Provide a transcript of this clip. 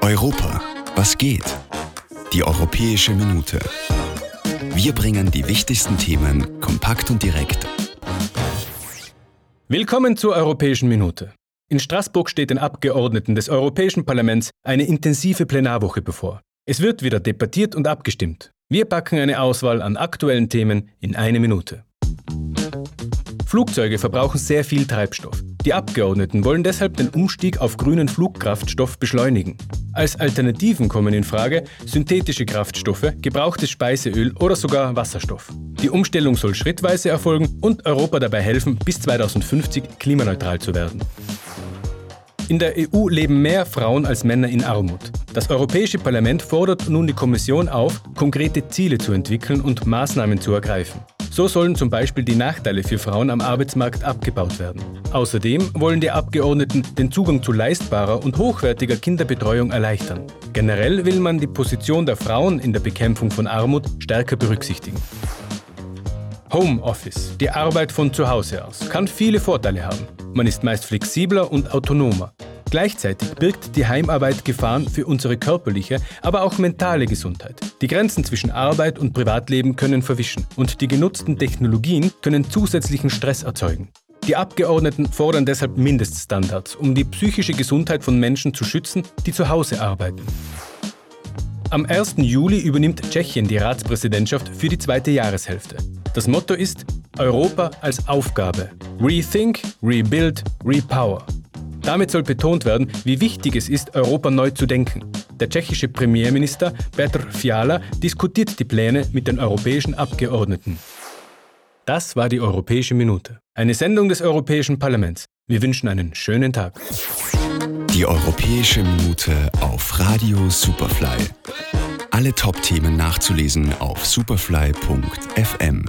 Europa, was geht? Die Europäische Minute. Wir bringen die wichtigsten Themen kompakt und direkt. Willkommen zur Europäischen Minute. In Straßburg steht den Abgeordneten des Europäischen Parlaments eine intensive Plenarwoche bevor. Es wird wieder debattiert und abgestimmt. Wir packen eine Auswahl an aktuellen Themen in eine Minute. Flugzeuge verbrauchen sehr viel Treibstoff. Die Abgeordneten wollen deshalb den Umstieg auf grünen Flugkraftstoff beschleunigen. Als Alternativen kommen in Frage synthetische Kraftstoffe, gebrauchtes Speiseöl oder sogar Wasserstoff. Die Umstellung soll schrittweise erfolgen und Europa dabei helfen, bis 2050 klimaneutral zu werden. In der EU leben mehr Frauen als Männer in Armut. Das Europäische Parlament fordert nun die Kommission auf, konkrete Ziele zu entwickeln und Maßnahmen zu ergreifen. So sollen zum Beispiel die Nachteile für Frauen am Arbeitsmarkt abgebaut werden. Außerdem wollen die Abgeordneten den Zugang zu leistbarer und hochwertiger Kinderbetreuung erleichtern. Generell will man die Position der Frauen in der Bekämpfung von Armut stärker berücksichtigen. Homeoffice, die Arbeit von zu Hause aus, kann viele Vorteile haben. Man ist meist flexibler und autonomer. Gleichzeitig birgt die Heimarbeit Gefahren für unsere körperliche, aber auch mentale Gesundheit. Die Grenzen zwischen Arbeit und Privatleben können verwischen und die genutzten Technologien können zusätzlichen Stress erzeugen. Die Abgeordneten fordern deshalb Mindeststandards, um die psychische Gesundheit von Menschen zu schützen, die zu Hause arbeiten. Am 1. Juli übernimmt Tschechien die Ratspräsidentschaft für die zweite Jahreshälfte. Das Motto ist Europa als Aufgabe. Rethink, Rebuild, Repower. Damit soll betont werden, wie wichtig es ist, Europa neu zu denken. Der tschechische Premierminister Petr Fiala diskutiert die Pläne mit den europäischen Abgeordneten. Das war die Europäische Minute, eine Sendung des Europäischen Parlaments. Wir wünschen einen schönen Tag. Die Europäische Minute auf Radio Superfly. Alle Top-Themen nachzulesen auf superfly.fm.